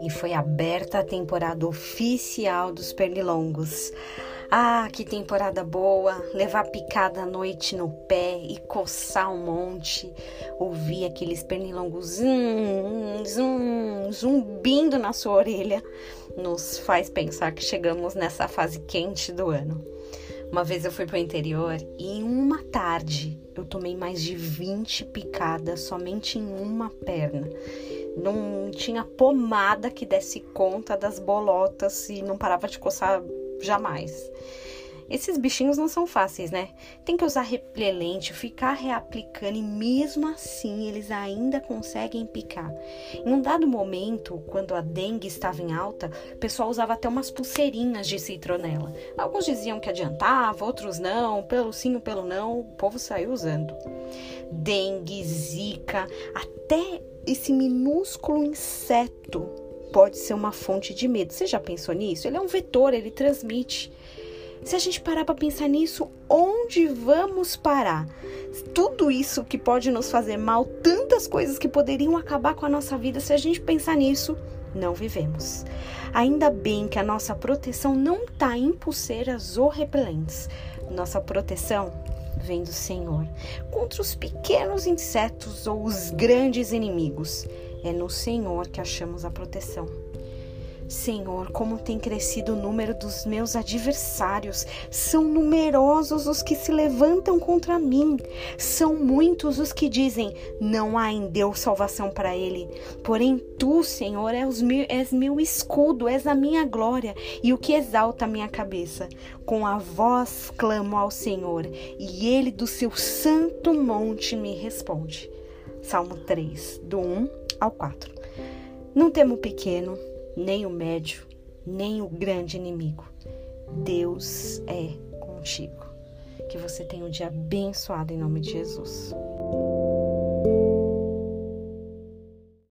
E foi aberta a temporada oficial dos Pernilongos. Ah, que temporada boa! Levar picada à noite no pé e coçar um monte, ouvir aqueles pernilongos zum, zum, zumbindo na sua orelha, nos faz pensar que chegamos nessa fase quente do ano. Uma vez eu fui para o interior e em uma tarde eu tomei mais de 20 picadas somente em uma perna. Não tinha pomada que desse conta das bolotas e não parava de coçar jamais. Esses bichinhos não são fáceis, né? Tem que usar repelente, ficar reaplicando e mesmo assim eles ainda conseguem picar. Em um dado momento, quando a dengue estava em alta, o pessoal usava até umas pulseirinhas de citronela. Alguns diziam que adiantava, outros não, pelo sim pelo não, o povo saiu usando. Dengue, zika, até esse minúsculo inseto pode ser uma fonte de medo. Você já pensou nisso? Ele é um vetor, ele transmite. Se a gente parar para pensar nisso, onde vamos parar? Tudo isso que pode nos fazer mal, tantas coisas que poderiam acabar com a nossa vida, se a gente pensar nisso, não vivemos. Ainda bem que a nossa proteção não está em pulseiras ou repelentes. Nossa proteção vem do Senhor contra os pequenos insetos ou os grandes inimigos. É no Senhor que achamos a proteção. Senhor, como tem crescido o número dos meus adversários. São numerosos os que se levantam contra mim. São muitos os que dizem: Não há em Deus salvação para ele. Porém, tu, Senhor, és meu, és meu escudo, és a minha glória e o que exalta a minha cabeça. Com a voz clamo ao Senhor, e ele do seu santo monte me responde. Salmo 3, do 1 ao 4. Não temo pequeno, nem o médio, nem o grande inimigo. Deus é contigo. Que você tenha um dia abençoado em nome de Jesus.